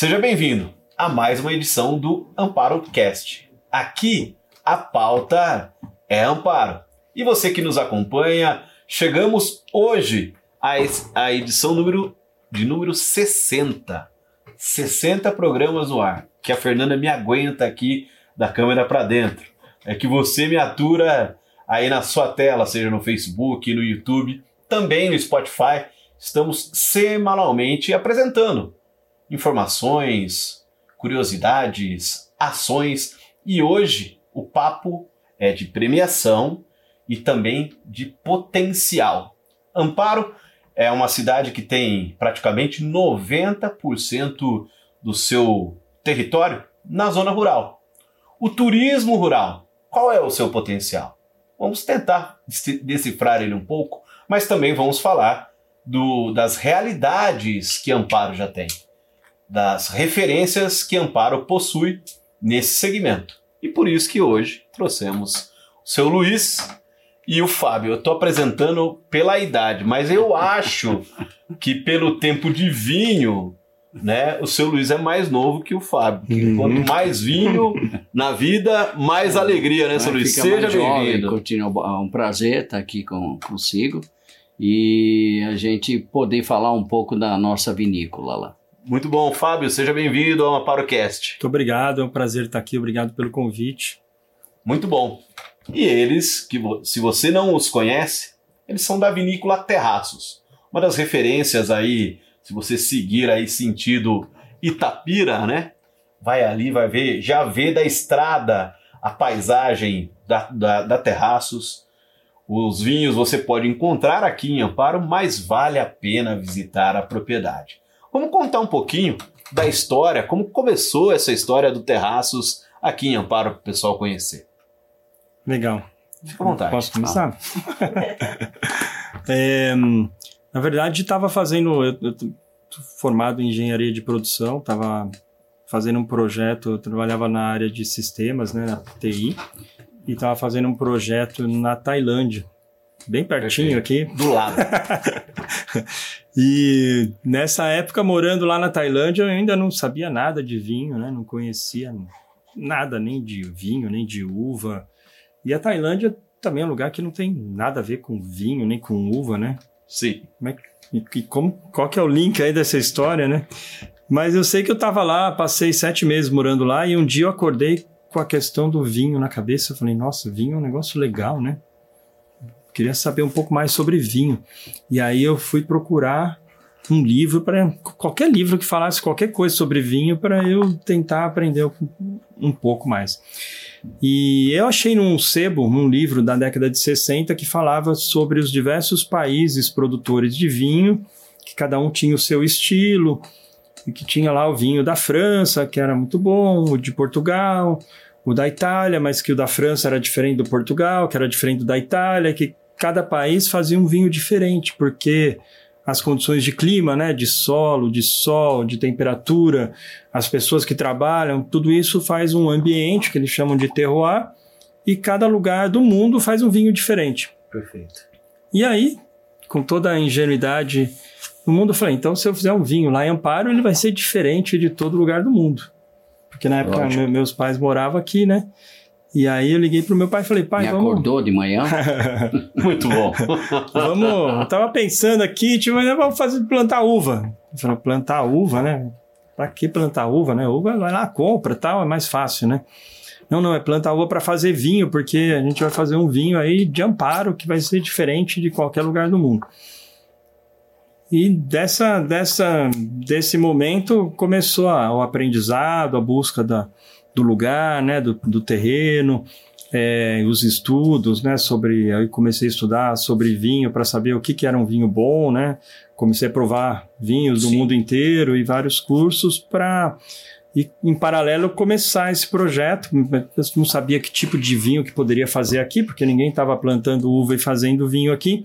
Seja bem-vindo a mais uma edição do Amparo Cast. Aqui a pauta é Amparo. E você que nos acompanha, chegamos hoje à edição número de número 60. 60 programas no ar, que a Fernanda me aguenta aqui da câmera para dentro. É que você me atura aí na sua tela, seja no Facebook, no YouTube, também no Spotify. Estamos semanalmente apresentando informações, curiosidades, ações e hoje o papo é de premiação e também de potencial. Amparo é uma cidade que tem praticamente 90% do seu território na zona rural. O turismo rural, qual é o seu potencial? Vamos tentar decifrar ele um pouco, mas também vamos falar do, das realidades que Amparo já tem, das referências que Amparo possui nesse segmento. E por isso que hoje trouxemos o seu Luiz, e o Fábio. Eu estou apresentando pela idade, mas eu acho que pelo tempo de vinho, né, o seu Luiz é mais novo que o Fábio. Uhum. Quanto mais vinho na vida, mais é, alegria, né, seu Luiz? Seja bem-vindo. É um prazer estar aqui com, consigo e a gente poder falar um pouco da nossa vinícola lá. Muito bom, Fábio, seja bem-vindo ao Aparocast. Muito obrigado, é um prazer estar aqui, obrigado pelo convite. Muito bom. E eles, que se você não os conhece, eles são da vinícola Terraços. Uma das referências aí, se você seguir aí sentido Itapira, né? Vai ali, vai ver, já vê da estrada a paisagem da, da, da Terraços. Os vinhos você pode encontrar aqui em Amparo, mas vale a pena visitar a propriedade. Vamos contar um pouquinho da história, como começou essa história do Terraços aqui em Amparo para o pessoal conhecer. Legal. Fica à vontade. Posso começar? Ah. é, na verdade, estava fazendo. Eu, eu formado em engenharia de produção, estava fazendo um projeto. Eu trabalhava na área de sistemas, né, na TI, e estava fazendo um projeto na Tailândia, bem pertinho aqui. Do lado. e nessa época, morando lá na Tailândia, eu ainda não sabia nada de vinho, né? Não conhecia nada, nem de vinho, nem de uva. E a Tailândia também é um lugar que não tem nada a ver com vinho, nem com uva, né? Sim. Como é, e como, qual que é o link aí dessa história, né? Mas eu sei que eu estava lá, passei sete meses morando lá e um dia eu acordei com a questão do vinho na cabeça. Eu falei, nossa, vinho é um negócio legal, né? Queria saber um pouco mais sobre vinho. E aí eu fui procurar um livro para qualquer livro que falasse qualquer coisa sobre vinho para eu tentar aprender um pouco mais. E eu achei num sebo, num livro da década de 60, que falava sobre os diversos países produtores de vinho, que cada um tinha o seu estilo, e que tinha lá o vinho da França, que era muito bom, o de Portugal, o da Itália, mas que o da França era diferente do Portugal, que era diferente do da Itália, que cada país fazia um vinho diferente, porque as condições de clima, né, de solo, de sol, de temperatura, as pessoas que trabalham, tudo isso faz um ambiente que eles chamam de terroir, e cada lugar do mundo faz um vinho diferente. Perfeito. E aí, com toda a ingenuidade do mundo, eu falei, então se eu fizer um vinho lá em Amparo, ele vai ser diferente de todo lugar do mundo. Porque na época meus pais moravam aqui, né? E aí eu liguei pro meu pai e falei, pai, Me vamos... acordou de manhã? Muito bom. vamos... Eu tava pensando aqui, tipo, vamos fazer plantar uva. Eu falei, plantar uva, né? Pra que plantar uva, né? Uva vai lá, compra tal, é mais fácil, né? Não, não, é plantar uva para fazer vinho, porque a gente vai fazer um vinho aí de amparo que vai ser diferente de qualquer lugar do mundo. E dessa, dessa, desse momento começou a, o aprendizado, a busca da, do lugar, né, do, do terreno, é, os estudos, né, sobre, aí comecei a estudar sobre vinho para saber o que, que era um vinho bom, né, comecei a provar vinhos do mundo inteiro e vários cursos para e em paralelo começar esse projeto. Eu não sabia que tipo de vinho que poderia fazer aqui, porque ninguém estava plantando uva e fazendo vinho aqui.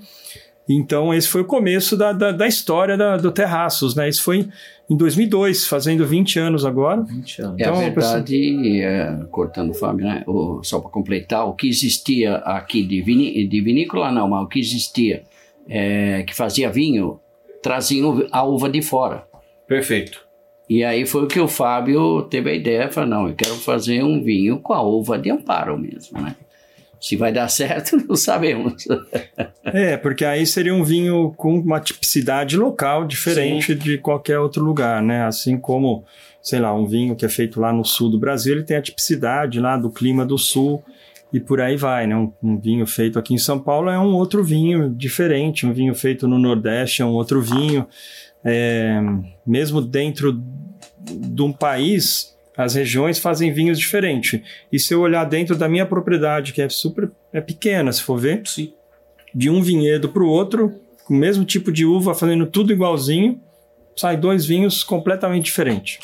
Então, esse foi o começo da, da, da história da, do Terraços, né? Isso foi em 2002, fazendo 20 anos agora. 20 anos. Então, é a verdade, é, cortando o Fábio, né? O, só para completar, o que existia aqui de, vini, de vinícola, não, mas o que existia é, que fazia vinho, traziam a uva de fora. Perfeito. E aí foi o que o Fábio teve a ideia, falou, não, eu quero fazer um vinho com a uva de amparo mesmo, né? Se vai dar certo, não sabemos. é, porque aí seria um vinho com uma tipicidade local diferente Sim. de qualquer outro lugar, né? Assim como, sei lá, um vinho que é feito lá no sul do Brasil, ele tem a tipicidade lá do clima do sul e por aí vai, né? Um, um, vinho feito aqui em São Paulo é um outro vinho diferente, um vinho feito no Nordeste é um outro vinho. É, mesmo dentro de um país, as regiões fazem vinhos diferentes. E se eu olhar dentro da minha propriedade, que é super é pequena, se for ver, Sim. de um vinhedo para o outro, com o mesmo tipo de uva, fazendo tudo igualzinho, sai dois vinhos completamente diferentes.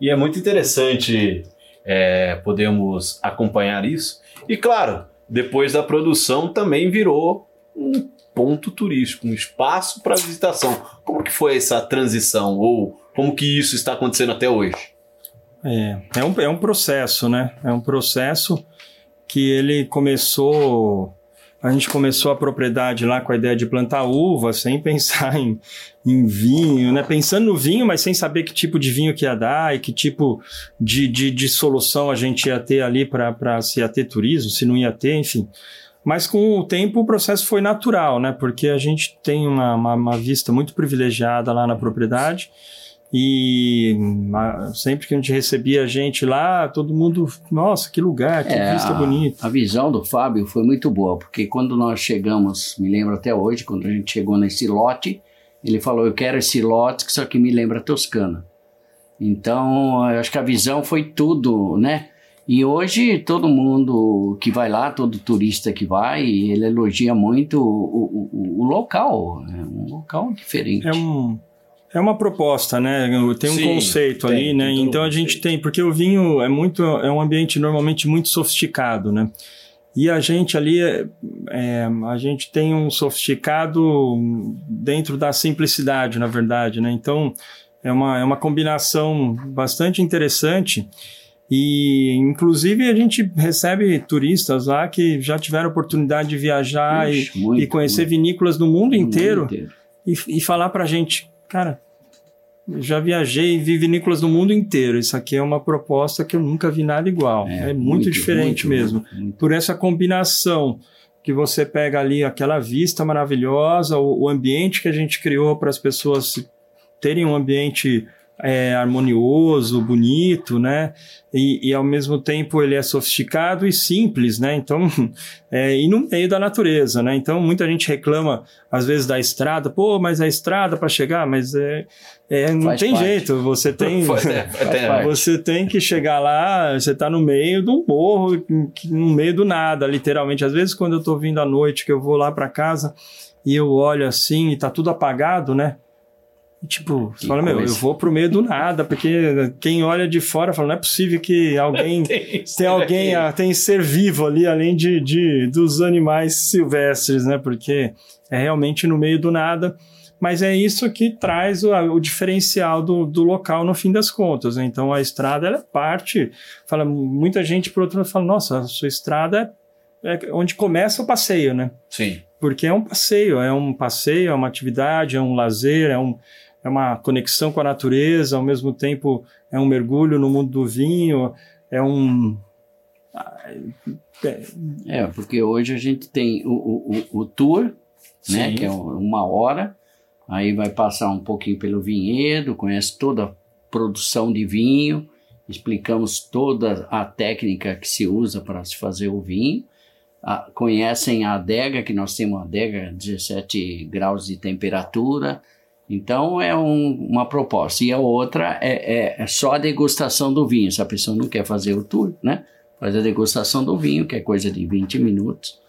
E é muito interessante é, podemos acompanhar isso. E claro, depois da produção também virou um ponto turístico, um espaço para visitação. Como que foi essa transição ou como que isso está acontecendo até hoje? É, é um, é um processo, né? É um processo que ele começou. A gente começou a propriedade lá com a ideia de plantar uva, sem pensar em, em vinho, né? Pensando no vinho, mas sem saber que tipo de vinho que ia dar e que tipo de, de, de solução a gente ia ter ali para se ia ter turismo, se não ia ter, enfim. Mas com o tempo o processo foi natural, né? Porque a gente tem uma, uma, uma vista muito privilegiada lá na propriedade e sempre que a gente recebia gente lá, todo mundo, nossa, que lugar, que é, vista a, bonita. A visão do Fábio foi muito boa, porque quando nós chegamos, me lembro até hoje, quando a gente chegou nesse lote, ele falou: Eu quero esse lote, só que me lembra Toscana. Então, acho que a visão foi tudo, né? E hoje todo mundo que vai lá, todo turista que vai, ele elogia muito o, o, o local, é um local diferente. É um é uma proposta, né? Tem um Sim, conceito tem, ali, né? Então a gente tem, porque o vinho é muito, é um ambiente normalmente muito sofisticado, né? E a gente ali, é, é, a gente tem um sofisticado dentro da simplicidade, na verdade, né? Então é uma, é uma combinação bastante interessante. E, inclusive, a gente recebe turistas lá que já tiveram oportunidade de viajar Ixi, e, muito, e, conhecer muito. vinícolas do mundo inteiro, mundo inteiro. E, e falar pra gente, cara, já viajei e vi vinícolas do mundo inteiro. Isso aqui é uma proposta que eu nunca vi nada igual. É, é muito, muito, diferente muito, mesmo. Muito, Por essa combinação que você pega ali aquela vista maravilhosa, o, o ambiente que a gente criou para as pessoas terem um ambiente é, harmonioso, bonito, né? E, e, ao mesmo tempo ele é sofisticado e simples, né? Então, é, e no meio da natureza, né? Então muita gente reclama às vezes da estrada, pô, mas a estrada para chegar, mas é, é não Faz tem parte. jeito, você tem, é, você tem que chegar lá, você está no meio de um morro, no meio do nada, literalmente. Às vezes quando eu estou vindo à noite que eu vou lá para casa e eu olho assim e tá tudo apagado, né? Tipo, você fala, meu, eu vou pro meio do nada, porque quem olha de fora fala, não é possível que alguém tem, tem alguém, ah, tem ser vivo ali, além de, de dos animais silvestres, né? Porque é realmente no meio do nada. Mas é isso que traz o, o diferencial do, do local no fim das contas. Né? Então a estrada ela é parte. Fala, muita gente por outro lado fala, nossa, a sua estrada é, é onde começa o passeio, né? Sim. Porque é um passeio, é um passeio, é uma atividade, é um lazer, é um, é uma conexão com a natureza, ao mesmo tempo é um mergulho no mundo do vinho, é um. É, porque hoje a gente tem o, o, o tour, né, que é uma hora, aí vai passar um pouquinho pelo vinhedo, conhece toda a produção de vinho, explicamos toda a técnica que se usa para se fazer o vinho, a, conhecem a adega, que nós temos uma adega 17 graus de temperatura, então é um, uma proposta. E a outra é, é, é, só a degustação do vinho. Se a pessoa não quer fazer o tour, né? Faz a degustação do vinho, que é coisa de 20 minutos.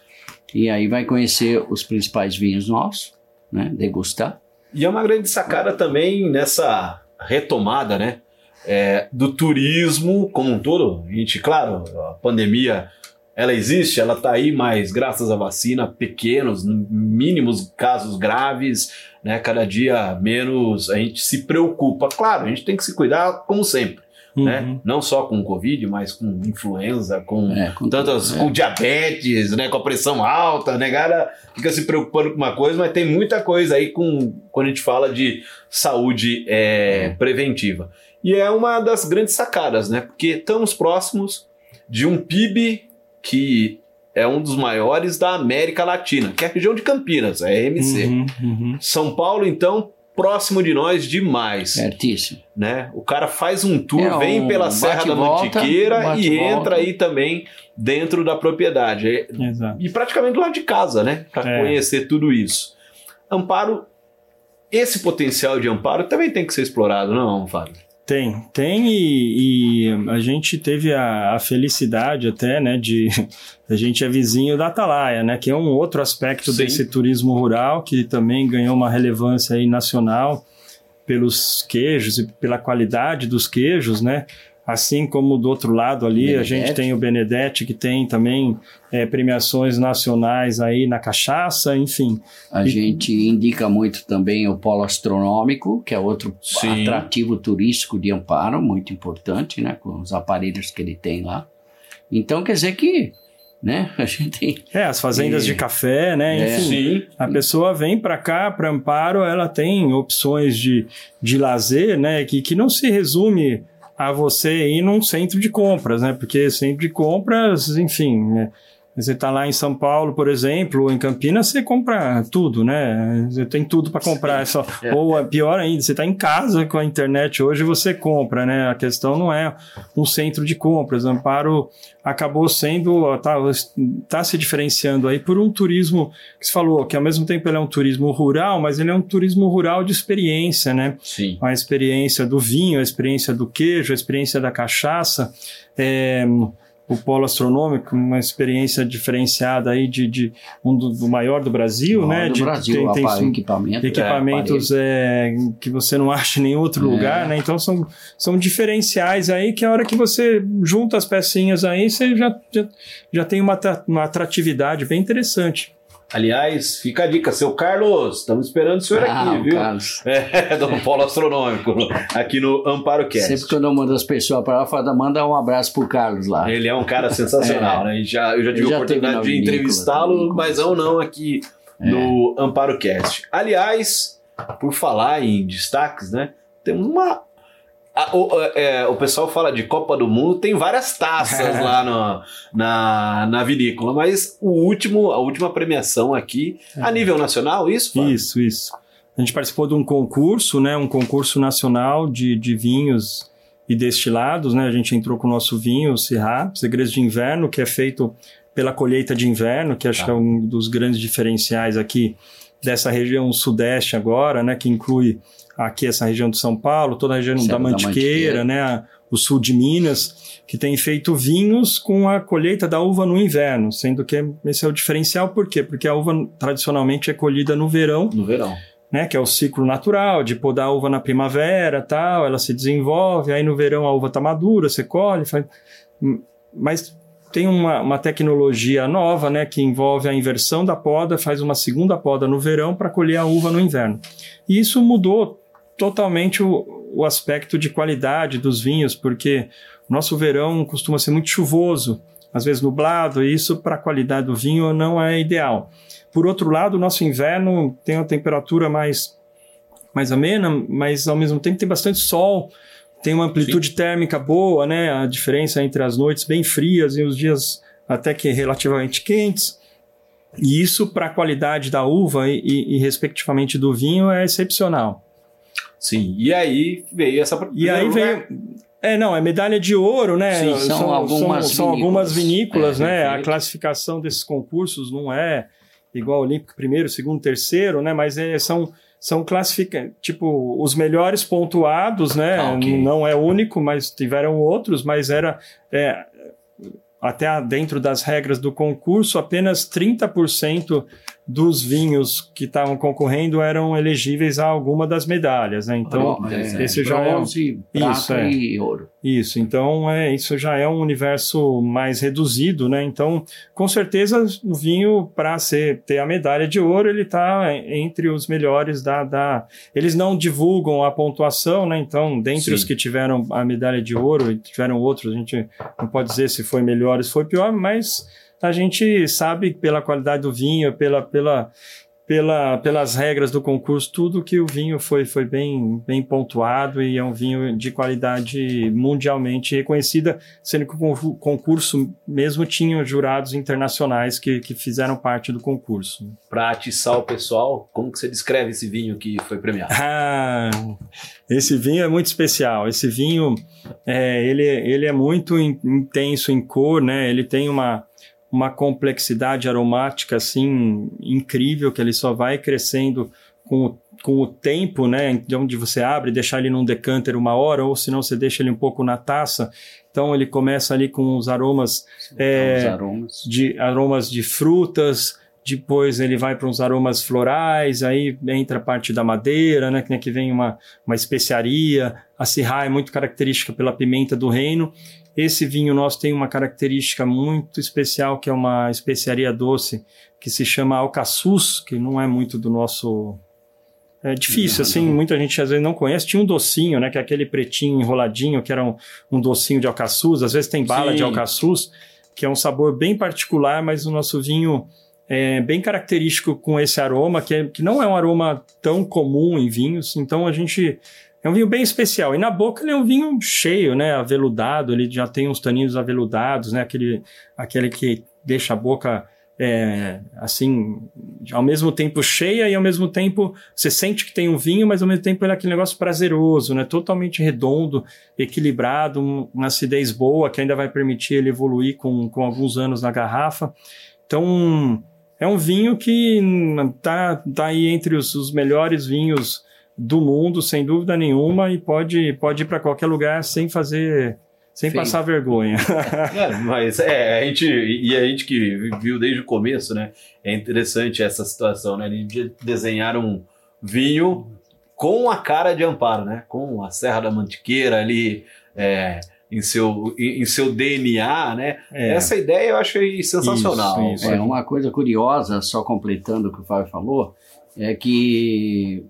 E aí vai conhecer os principais vinhos nossos, né? Degustar. E é uma grande sacada também nessa retomada, né? É, do turismo como um todo. A gente, claro, a pandemia ela existe, ela está aí, mas graças à vacina, pequenos, mínimos casos graves, né? Cada dia menos a gente se preocupa. Claro, a gente tem que se cuidar como sempre, né? uhum. né? Não só com Covid, mas com influenza, com, é, com tantas, é. com diabetes, né? Com a pressão alta, né? Cara fica se preocupando com uma coisa, mas tem muita coisa aí com quando a gente fala de saúde é, é. preventiva. E é uma das grandes sacadas, né? Porque estamos próximos de um PIB que é um dos maiores da América Latina, que é a região de Campinas, a EMC. Uhum, uhum. São Paulo, então, próximo de nós demais. Certíssimo. Né? O cara faz um tour, é vem pela Serra da Mantiqueira e entra aí também dentro da propriedade. É, Exato. E praticamente do lado de casa, né? Para é. conhecer tudo isso. Amparo, esse potencial de amparo também tem que ser explorado, não, Fábio? Tem, tem e, e, a gente teve a, a, felicidade até, né, de a gente é vizinho da Atalaia, né, que é um outro aspecto Sim. desse turismo rural que também ganhou uma relevância aí nacional pelos queijos e pela qualidade dos queijos, né, Assim como do outro lado ali, Benedetti. a gente tem o Benedetti, que tem também é, premiações nacionais aí na cachaça, enfim. A e... gente indica muito também o Polo Astronômico, que é outro Sim. atrativo turístico de Amparo, muito importante, né? Com os aparelhos que ele tem lá. Então, quer dizer que né? A gente. É, as fazendas é, de café, né? É, Enfim, sim. a pessoa vem para cá, para Amparo, ela tem opções de, de lazer, né? Que, que não se resume a você ir num centro de compras, né? Porque centro de compras, enfim, né? Você está lá em São Paulo, por exemplo, ou em Campinas, você compra tudo, né? Você tem tudo para comprar. É só, é. Ou pior ainda, você está em casa com a internet hoje você compra, né? A questão não é um centro de compras. Amparo acabou sendo, está tá se diferenciando aí por um turismo que você falou, que ao mesmo tempo ele é um turismo rural, mas ele é um turismo rural de experiência, né? Sim. A experiência do vinho, a experiência do queijo, a experiência da cachaça. É, o polo astronômico, uma experiência diferenciada aí de, de um do, do maior do Brasil, né? Do de, Brasil, tem, tem equipamento, equipamentos é, é, que você não acha em nenhum outro é. lugar, né? Então são, são diferenciais aí que a hora que você junta as pecinhas aí, você já, já, já tem uma, uma atratividade bem interessante. Aliás, fica a dica, seu Carlos, estamos esperando o senhor ah, aqui, viu? Carlos. É, do Polo Astronômico, aqui no Amparo Cast. Sempre que eu não mando as pessoas para lá, fala, manda um abraço pro Carlos lá. Ele é um cara sensacional, é. né? Já, eu já tive a oportunidade de entrevistá-lo, mas ou não aqui é. no Amparo Cast. Aliás, por falar em destaques, né? Temos uma a, o, é, o pessoal fala de Copa do Mundo, tem várias taças lá no, na, na vinícola, mas o último, a última premiação aqui, a nível nacional, isso? Fábio? Isso, isso. A gente participou de um concurso, né, um concurso nacional de, de vinhos e destilados, né? A gente entrou com o nosso vinho, o Sirá, Segredos de Inverno, que é feito pela colheita de inverno, que acho tá. que é um dos grandes diferenciais aqui dessa região sudeste agora, né, que inclui aqui essa região de São Paulo, toda a região da Mantiqueira, da Mantiqueira, né, o sul de Minas, que tem feito vinhos com a colheita da uva no inverno, sendo que esse é o diferencial, por quê? Porque a uva tradicionalmente é colhida no verão. No verão. Né, que é o ciclo natural de podar a uva na primavera, tal, ela se desenvolve, aí no verão a uva está madura, você colhe, faz... mas tem uma, uma tecnologia nova, né, que envolve a inversão da poda, faz uma segunda poda no verão para colher a uva no inverno. E isso mudou totalmente o, o aspecto de qualidade dos vinhos, porque o nosso verão costuma ser muito chuvoso, às vezes nublado, e isso para a qualidade do vinho não é ideal. Por outro lado, o nosso inverno tem uma temperatura mais, mais amena, mas ao mesmo tempo tem bastante sol, tem uma amplitude Sim. térmica boa, né? A diferença entre as noites bem frias e os dias até que relativamente quentes. E isso, para a qualidade da uva e, e, e, respectivamente do vinho, é excepcional. Sim, e aí veio essa. E aí veio. É, não, é medalha de ouro, né? Sim, são, são, algumas, são, são algumas vinícolas, é, né? A classificação desses concursos não é igual Olímpico primeiro, segundo, terceiro, né? Mas é, são são classificados, tipo, os melhores pontuados, né? Ah, okay. Não é único, mas tiveram outros, mas era é, até dentro das regras do concurso, apenas 30% dos vinhos que estavam concorrendo eram elegíveis a alguma das medalhas, né? Então, é, esse já é bronze, prata Isso, é. e ouro. isso. Então, é, isso já é um universo mais reduzido, né? Então, com certeza, o vinho para ser ter a medalha de ouro, ele está entre os melhores da, da. Eles não divulgam a pontuação, né? Então, dentre Sim. os que tiveram a medalha de ouro e tiveram outros, a gente não pode dizer se foi melhor ou se foi pior, mas a gente sabe pela qualidade do vinho, pela, pela, pela, pelas regras do concurso, tudo que o vinho foi, foi bem, bem pontuado e é um vinho de qualidade mundialmente reconhecida, sendo que o con- concurso mesmo tinha jurados internacionais que, que fizeram parte do concurso. Pra atiçar o pessoal, como que você descreve esse vinho que foi premiado? Ah, esse vinho é muito especial. Esse vinho, é, ele, ele é muito in- intenso em cor, né? Ele tem uma, uma complexidade aromática, assim, incrível, que ele só vai crescendo com o, com o tempo, né? De onde você abre, deixar ele num decanter uma hora, ou se não, você deixa ele um pouco na taça. Então, ele começa ali com os aromas É, Os aromas. de aromas de frutas, depois ele vai para uns aromas florais, aí entra a parte da madeira, né, que vem uma, uma especiaria, a Syrah é muito característica pela pimenta do reino. Esse vinho nosso tem uma característica muito especial, que é uma especiaria doce, que se chama alcaçuz, que não é muito do nosso... É difícil, assim, muita gente às vezes não conhece. Tinha um docinho, né, que é aquele pretinho enroladinho, que era um, um docinho de alcaçuz, às vezes tem bala Sim. de alcaçuz, que é um sabor bem particular, mas o nosso vinho é bem característico com esse aroma, que, é- que não é um aroma tão comum em vinhos, então a gente. É um vinho bem especial. E na boca ele é um vinho cheio, né? Aveludado, ele já tem uns taninos aveludados, né? Aquele, aquele que deixa a boca é, assim, ao mesmo tempo cheia e ao mesmo tempo você sente que tem um vinho, mas ao mesmo tempo ele é aquele negócio prazeroso, né? Totalmente redondo, equilibrado, um- uma acidez boa que ainda vai permitir ele evoluir com, com alguns anos na garrafa. Então, é um vinho que tá, tá aí entre os, os melhores vinhos do mundo, sem dúvida nenhuma, e pode, pode ir para qualquer lugar sem fazer, sem passar vergonha. É, mas é, a gente, e a gente que viu desde o começo, né? É interessante essa situação, né? De desenhar um vinho com a cara de Amparo, né? Com a Serra da Mantiqueira ali é, em, seu, em, em seu DNA, né? É. Essa ideia eu achei sensacional. Isso, isso. É, uma coisa curiosa, só completando o que o Fábio falou, é que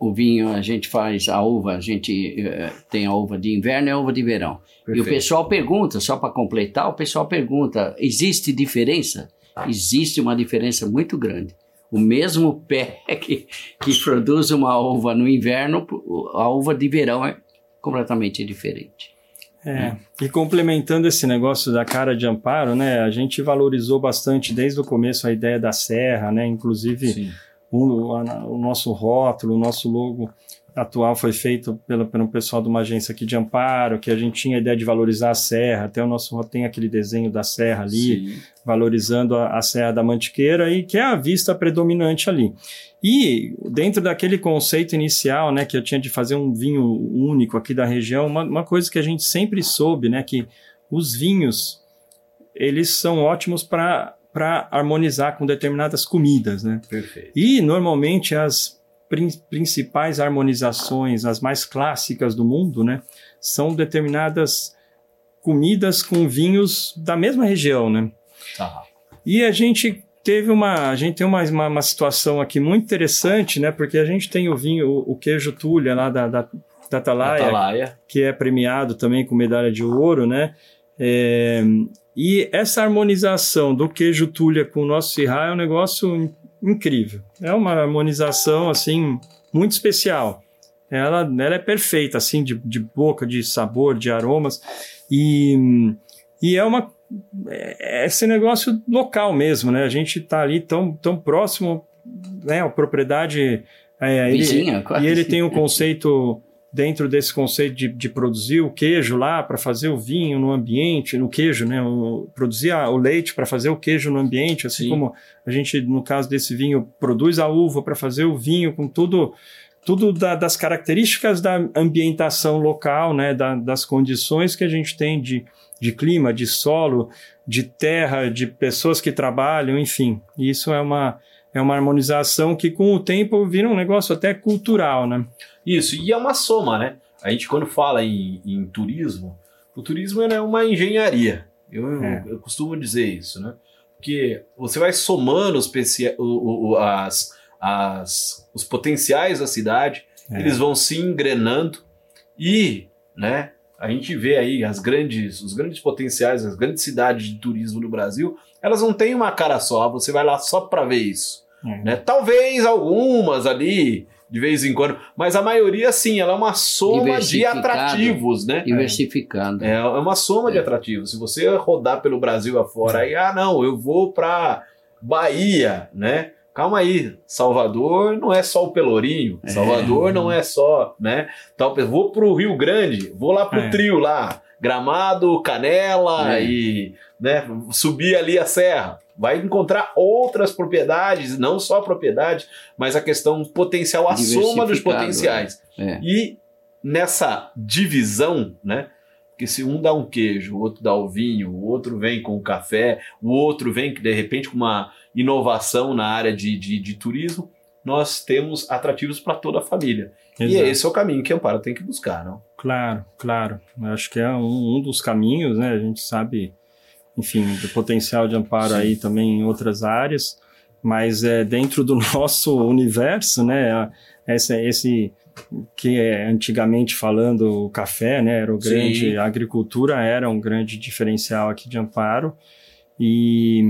o vinho a gente faz, a uva, a gente eh, tem a uva de inverno e a uva de verão. E o Perfeito. pessoal pergunta, só para completar, o pessoal pergunta: existe diferença? Existe uma diferença muito grande. O mesmo pé que, que produz uma uva no inverno, a uva de verão é completamente diferente. É. E complementando esse negócio da cara de amparo, né? A gente valorizou bastante desde o começo a ideia da serra, né? Inclusive Sim. O, a- o nosso rótulo, o nosso logo atual foi feito pelo, pelo pessoal de uma agência aqui de Amparo, que a gente tinha a ideia de valorizar a serra, até o nosso rótulo tem aquele desenho da serra ali, Sim. valorizando a, a Serra da Mantiqueira e que é a vista predominante ali. E dentro daquele conceito inicial, né, que eu tinha de fazer um vinho único aqui da região, uma, uma coisa que a gente sempre soube, né, que os vinhos eles são ótimos para para harmonizar com determinadas comidas, né? Perfeito. E normalmente as prin- principais harmonizações, as mais clássicas do mundo, né, são determinadas comidas com vinhos da mesma região, né? Tá. E a gente teve uma, a gente tem uma, uma, uma situação aqui muito interessante, né? Porque a gente tem o vinho, o, o queijo Tulha lá da, da, da Atalaia, Atalaia. que é premiado também com medalha de ouro, né? É, e essa harmonização do queijo Tulha com o nosso Syrah é um negócio in- incrível. É uma harmonização, assim, muito especial. Ela, ela é perfeita, assim, de, de boca, de sabor, de aromas. E, e é uma é esse negócio local mesmo, né? A gente tá ali tão, tão próximo, né? A propriedade... É, ele- Vizinha, quase. e ele tem um conceito dentro desse conceito de, de produzir o queijo lá para fazer o vinho no ambiente, no queijo, né? O, produzir a- o leite para fazer o queijo no ambiente, assim Sim. como a gente, no caso desse vinho, produz a uva para fazer o vinho com tudo tudo da- das características da ambientação local, né? Da- das condições que a gente tem de, de clima, de solo, de terra, de pessoas que trabalham, enfim. Isso é uma é uma harmonização que com o tempo vira um negócio até cultural, né? Isso, e é uma soma, né? A gente quando fala em, em turismo, o turismo é uma engenharia. Eu, é. eu, costumo dizer isso, né? Porque você vai somando os, o, o, as, as, os potenciais da cidade, é. eles vão se engrenando e, né? A gente vê aí as grandes, os grandes potenciais, as grandes cidades de turismo no Brasil, elas não têm uma cara só. Você vai lá só para ver isso, é. né? Talvez algumas ali de vez em quando, mas a maioria sim, ela é uma soma de atrativos, né? Diversificado. É, é uma soma é. de atrativos. Se você rodar pelo Brasil afora, aí, ah, não, eu vou para Bahia, né? Calma aí, Salvador não é só o Pelourinho, é. Salvador não é só, né? Tal, vou pro Rio Grande, vou lá pro é. trio lá, Gramado, Canela é. e né, subir ali a serra vai encontrar outras propriedades, não só propriedade, mas a questão potencial, a soma dos potenciais. É. E nessa divisão, né? Porque se um dá um queijo, o outro dá o vinho, o outro vem com o café, o outro vem de repente com uma inovação na área de, de, de turismo, nós temos atrativos para toda a família. Exato. E esse é o caminho que a Amparo tem que buscar, não? Claro, claro. Acho que é um, um dos caminhos, né? A gente sabe enfim, do potencial de amparo Sim. aí também em outras áreas, mas é dentro do nosso universo, né? Esse, esse que é antigamente falando o café, né? Era o grande, Sim. a agricultura era um grande diferencial aqui de amparo. E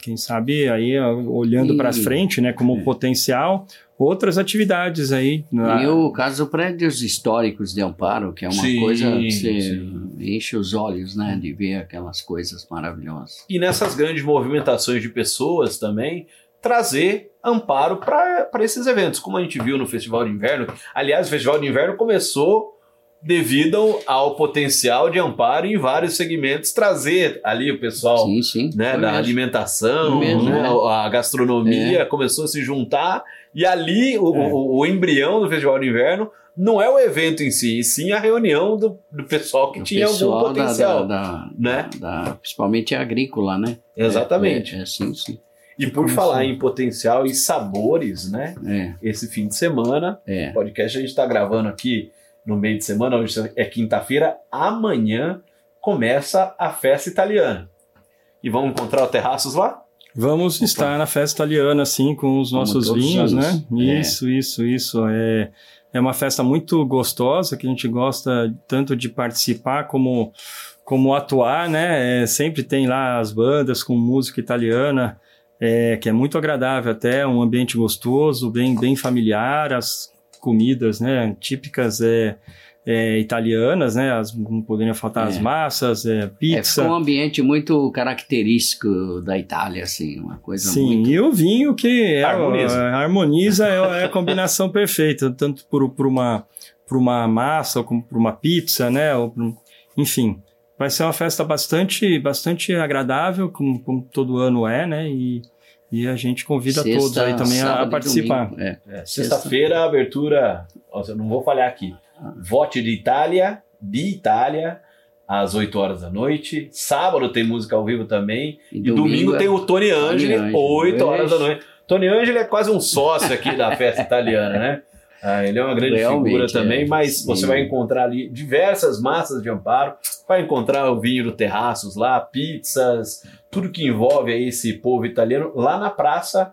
quem sabe aí olhando para frente, né, como é. potencial, outras atividades aí. Na... E o caso prédios históricos de Amparo, que é uma sim, coisa que você sim. enche os olhos, né, de ver aquelas coisas maravilhosas. E nessas grandes movimentações de pessoas também, trazer amparo para esses eventos, como a gente viu no Festival de Inverno. Aliás, o Festival de Inverno começou devido ao potencial de amparo em vários segmentos, trazer ali o pessoal sim, sim, né, da alimentação, mesmo, né, é. a gastronomia é. começou a se juntar e ali o, é. o, o, embrião do Festival de Inverno não é o evento em si, e sim a reunião do, do pessoal que tinha pessoal algum potencial. Da, da, né? Da, principalmente agrícola, né? Exatamente. É, é, é sim, sim. E por falar em potencial e sabores, né? É. Esse fim de semana, é. podcast a gente está gravando aqui no meio de semana, hoje é quinta-feira, amanhã começa a festa italiana. E vamos encontrar o Terraços lá? Vamos Opa. estar na festa italiana, assim, com os nossos vinhos, né? É. Isso, isso, isso. É, é uma festa muito gostosa, que a gente gosta tanto de participar como, como atuar, né? É, sempre tem lá as bandas com música italiana, é, que é muito agradável até, um ambiente gostoso, bem, bem familiar, as comidas, né, típicas é, é, italianas, né? As, não poderiam faltar é. as massas, é, pizza. É, um ambiente muito característico da Itália, assim, uma coisa Sim, muito... e o vinho que é, harmoniza, é, harmoniza é, é, a combinação perfeita, tanto por, por, uma, por uma massa como por uma pizza, né? Ou por, enfim, vai ser uma festa bastante, bastante agradável, como, como todo ano é, né? E e a gente convida Sexta, todos aí também a, participar. É. É, Sexta-feira, abertura, eu não vou falhar aqui. Vote de Itália, de Itália, às 8 horas da noite. Sábado tem música ao vivo também. E, e domingo, domingo tem o Tony Angeli, 8 horas da noite. Tony Angeli é quase um sócio aqui da festa italiana, né? Ah, ele é uma grande Realmente, figura também, é. mas Sim. você vai encontrar ali diversas massas de amparo, vai encontrar o vinho do Terraços lá, pizzas, tudo que envolve esse povo italiano lá na praça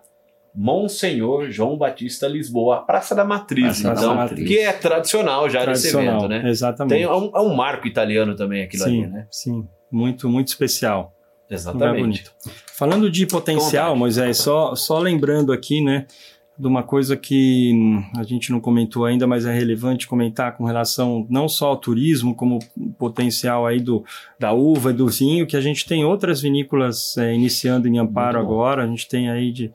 Monsenhor João Batista Lisboa, Praça da Matriz, Praça então, da Matriz. que é tradicional já tradicional, nesse evento, né? Exatamente. Tem é um, é um marco italiano também aquilo sim, ali, né? Sim, muito, muito especial. Exatamente. Falando de potencial, Moisés, só, só lembrando aqui, né? De uma coisa que a gente não comentou ainda, mas é relevante comentar com relação não só ao turismo, como potencial aí do, da uva e do vinho, que a gente tem outras vinícolas é, iniciando em Amparo agora, a gente tem aí de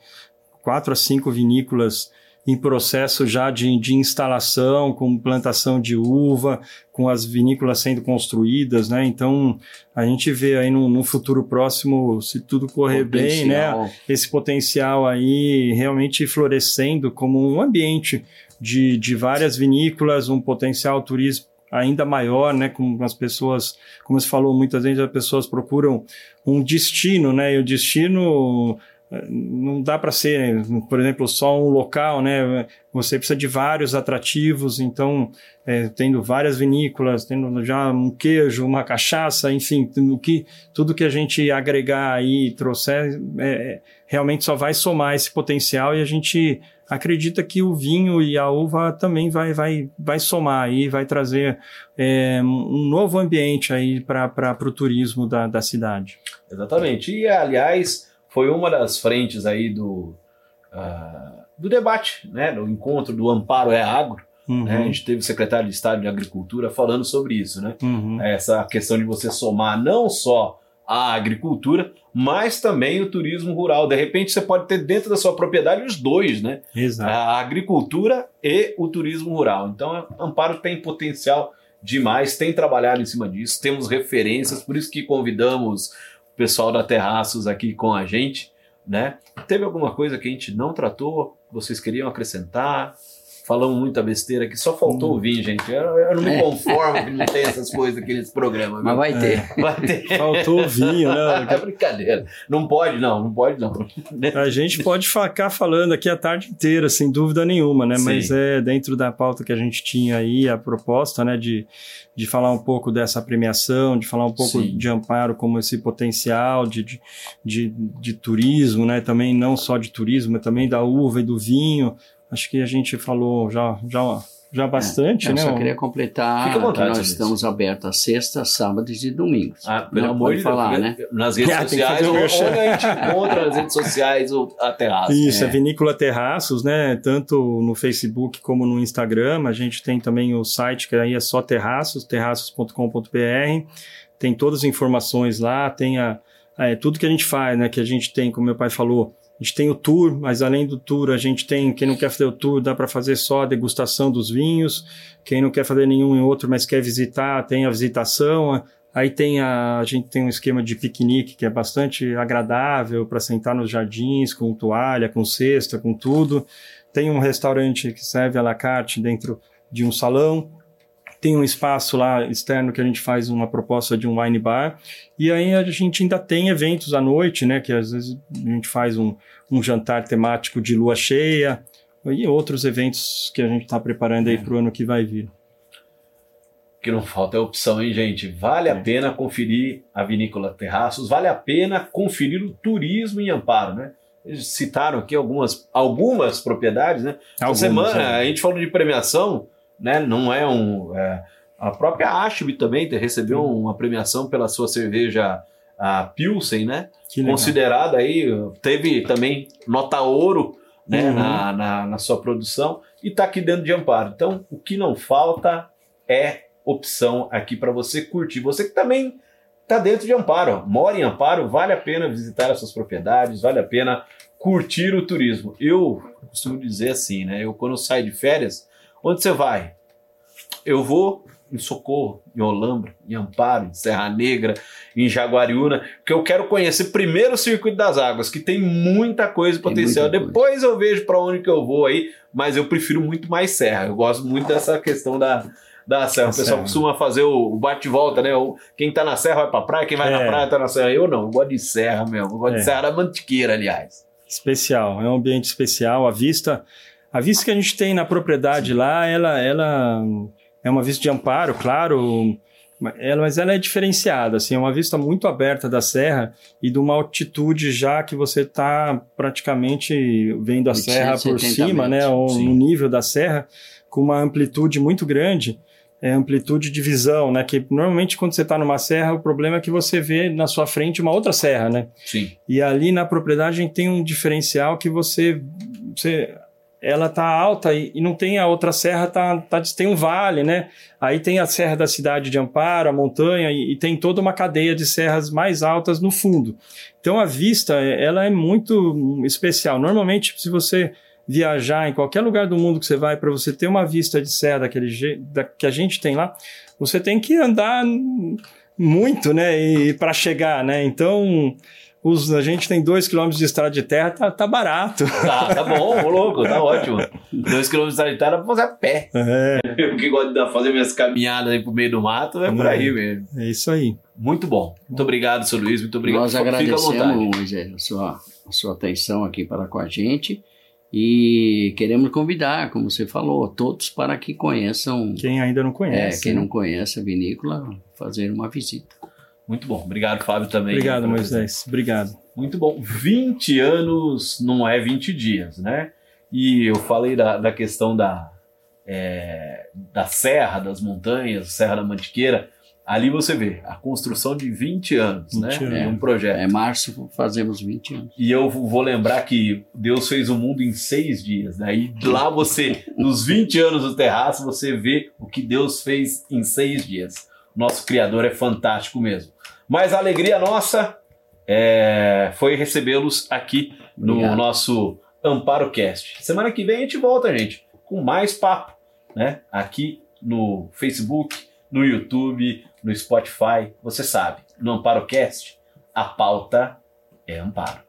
quatro a cinco vinícolas em processo já de, de instalação, com plantação de uva, com as vinícolas sendo construídas, né? Então, a gente vê aí no, no futuro próximo, se tudo correr potencial. bem, né? Esse potencial aí realmente florescendo como um ambiente de, de várias vinícolas, um potencial turismo ainda maior, né? Com as pessoas, como você falou, muitas vezes as pessoas procuram um destino, né? E o destino não dá para ser, por exemplo, só um local, né? Você precisa de vários atrativos, então, é, tendo várias vinícolas, tendo já um queijo, uma cachaça, enfim, tudo que, tudo que a gente agregar aí, trouxer, é, é, realmente só vai somar esse potencial e a gente acredita que o vinho e a uva também vai, vai, vai somar aí, vai trazer é, um novo ambiente aí para o turismo da, da cidade. Exatamente. E, aliás, foi uma das frentes aí do, uh, do debate, né, do encontro do Amparo é Agro. Uhum. Né, a gente teve o secretário de Estado de Agricultura falando sobre isso, né? Uhum. Essa questão de você somar não só a agricultura, mas também o turismo rural. De repente você pode ter dentro da sua propriedade os dois, né? Exato. A agricultura e o turismo rural. Então, Amparo tem potencial demais, tem trabalhado em cima disso, temos referências, por isso que convidamos pessoal da Terraços aqui com a gente, né? Teve alguma coisa que a gente não tratou, vocês queriam acrescentar? Falamos muita besteira que só faltou hum. ouvir, gente. Eu, eu não me é. conformo que não tem essas coisas aqui nesse programa. Mas vai ter. É. Vai ter. Faltou o vinho, né? É brincadeira. Não pode, não, não pode, não. A gente pode ficar falando aqui a tarde inteira, sem dúvida nenhuma, né? Sim. Mas é dentro da pauta que a gente tinha aí, a proposta, né, de, de falar um pouco dessa premiação, de falar um pouco Sim. de amparo como esse potencial de, de, de, de turismo, né? Também não só de turismo, mas também da uva e do vinho Acho que a gente falou já, já, já bastante, é, né? Eu só queria completar vontade, que nós estamos abertos às sextas, sábados e domingos. Ah, pelo Não amor de falar, Deus, né? Nas redes sociais, onde a gente encontra nas redes sociais a Terraços. Isso, é. a Vinícola Terraços, né? Tanto no Facebook como no Instagram. A gente tem também o site que aí é só Terraços, terraços.com.br. Tem todas as informações lá, tem a, é, tudo que a gente faz, né? Que a gente tem, como meu pai falou, a gente tem o tour, mas além do tour, a gente tem, quem não quer fazer o tour, dá para fazer só a degustação dos vinhos. Quem não quer fazer nenhum em outro, mas quer visitar, tem a visitação. Aí tem a, a gente tem um esquema de piquenique que é bastante agradável para sentar nos jardins, com toalha, com cesta, com tudo. Tem um restaurante que serve à la carte dentro de um salão tem um espaço lá externo que a gente faz uma proposta de um wine bar. E aí a gente ainda tem eventos à noite, né? Que às vezes a gente faz um, um jantar temático de lua cheia e outros eventos que a gente está preparando aí para o ano que vai vir. O que não falta é opção, hein, gente? Vale é. a pena conferir a Vinícola Terraços, vale a pena conferir o turismo em Amparo, né? Eles citaram aqui algumas, algumas propriedades, né? Algumas, semana é. a gente falou de premiação, né? Não é um. É, a própria Ashby também recebeu uhum. uma premiação pela sua cerveja a Pilsen, né? Considerada aí, teve também nota ouro né? Uhum. Na, na, na, sua produção e está aqui dentro de Amparo. Então, o que não falta é opção aqui para você curtir. Você que também está dentro de Amparo, mora em Amparo, vale a pena visitar as suas propriedades, vale a pena curtir o turismo. Eu costumo dizer assim, né? Eu quando saio de férias, Onde você vai? Eu vou em Socorro, em Olambra, em Amparo, em Serra Negra, em Jaguariúna, porque eu quero conhecer primeiro o Circuito das Águas, que tem muita coisa potencial. Muita Depois coisa. eu vejo para onde que eu vou aí, mas eu prefiro muito mais Serra. Eu gosto muito dessa questão da, da Serra. O pessoal costuma fazer o, bate-volta, né? Quem tá na Serra vai pra praia, quem vai é. na praia tá na Serra. Eu não, eu gosto de Serra mesmo. Eu gosto é. de Serra da Mantiqueira, aliás. Especial, é um ambiente especial. A vista a vista que a gente tem na propriedade Sim. lá, ela, ela é uma vista de amparo, claro, ela, mas ela é diferenciada, assim, é uma vista muito aberta da serra e de uma altitude já que você está praticamente vendo a serra por cima, né, ou no nível da serra, com uma amplitude muito grande, é amplitude de visão, né, que normalmente quando você está numa serra, o problema é que você vê na sua frente uma outra serra, né? Sim. E ali na propriedade a gente tem um diferencial que você, você ela tá alta e, e, não tem a outra serra, tá, tá, tem um vale, né? Aí tem a serra da cidade de Amparo, a montanha, e, e, tem toda uma cadeia de serras mais altas no fundo. Então a vista, ela é muito especial. Normalmente, se você viajar em qualquer lugar do mundo que você vai, para você ter uma vista de serra daquele jeito da, que a gente tem lá, você tem que andar muito, né? E para chegar, né? Então os, a gente tem 2 km de estrada de terra, tá, tá barato. Tá, tá bom, ô louco, tá ótimo. 2 km de estrada de terra dá pra fazer a pé. É. Eu que gosto de fazer minhas caminhadas aí pro meio do mato, é por aí mesmo. É isso aí. Muito bom. Muito obrigado, seu Luiz, muito obrigado. Nós agradecemos, Moisés, a sua a sua atenção aqui para com a gente. E queremos convidar, como você falou, todos para que conheçam. Quem ainda não conhece. É, quem né? não conhece a vinícola, fazer uma visita. Muito bom. Obrigado, Fábio, também. Obrigado, Moisés. Obrigado. Muito bom. 20 anos não é 20 dias, né? E eu falei da, da questão da, é, da serra, das montanhas, Serra da Mantiqueira. Ali você vê a construção de 20 anos, 20 né? anos. É um projeto. É março, fazemos 20 anos. E eu vou lembrar que Deus fez o mundo em seis dias, né? E lá você, nos 20 anos do terraço, você vê o que Deus fez em seis dias. Nosso Criador é fantástico mesmo. Mas a alegria nossa é, foi recebê-los aqui no Obrigado. nosso Amparo Cast. Semana que vem a gente volta, gente, com mais papo, né? Aqui no Facebook, no YouTube, no Spotify, você sabe, no Amparo Cast, a pauta é amparo.